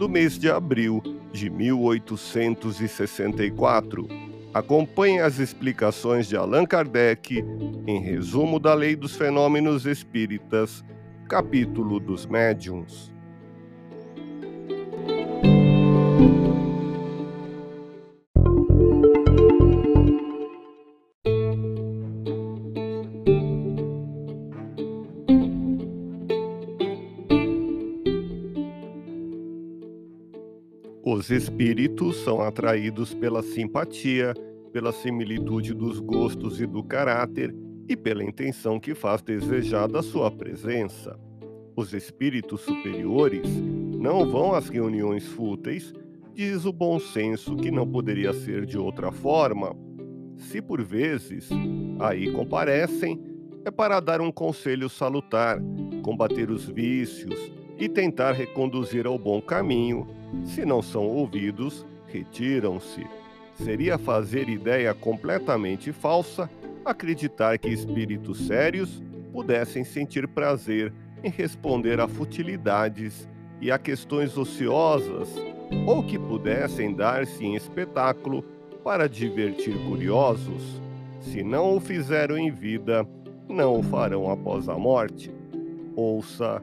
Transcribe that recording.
do mês de abril de 1864. Acompanhe as explicações de Allan Kardec em Resumo da Lei dos Fenômenos Espíritas, capítulo dos Médiuns. Os espíritos são atraídos pela simpatia, pela similitude dos gostos e do caráter e pela intenção que faz desejar da sua presença. Os espíritos superiores não vão às reuniões fúteis, diz o bom senso que não poderia ser de outra forma. Se por vezes aí comparecem, é para dar um conselho salutar, combater os vícios, e tentar reconduzir ao bom caminho. Se não são ouvidos, retiram-se. Seria fazer ideia completamente falsa acreditar que espíritos sérios pudessem sentir prazer em responder a futilidades e a questões ociosas, ou que pudessem dar-se em espetáculo para divertir curiosos. Se não o fizeram em vida, não o farão após a morte. Ouça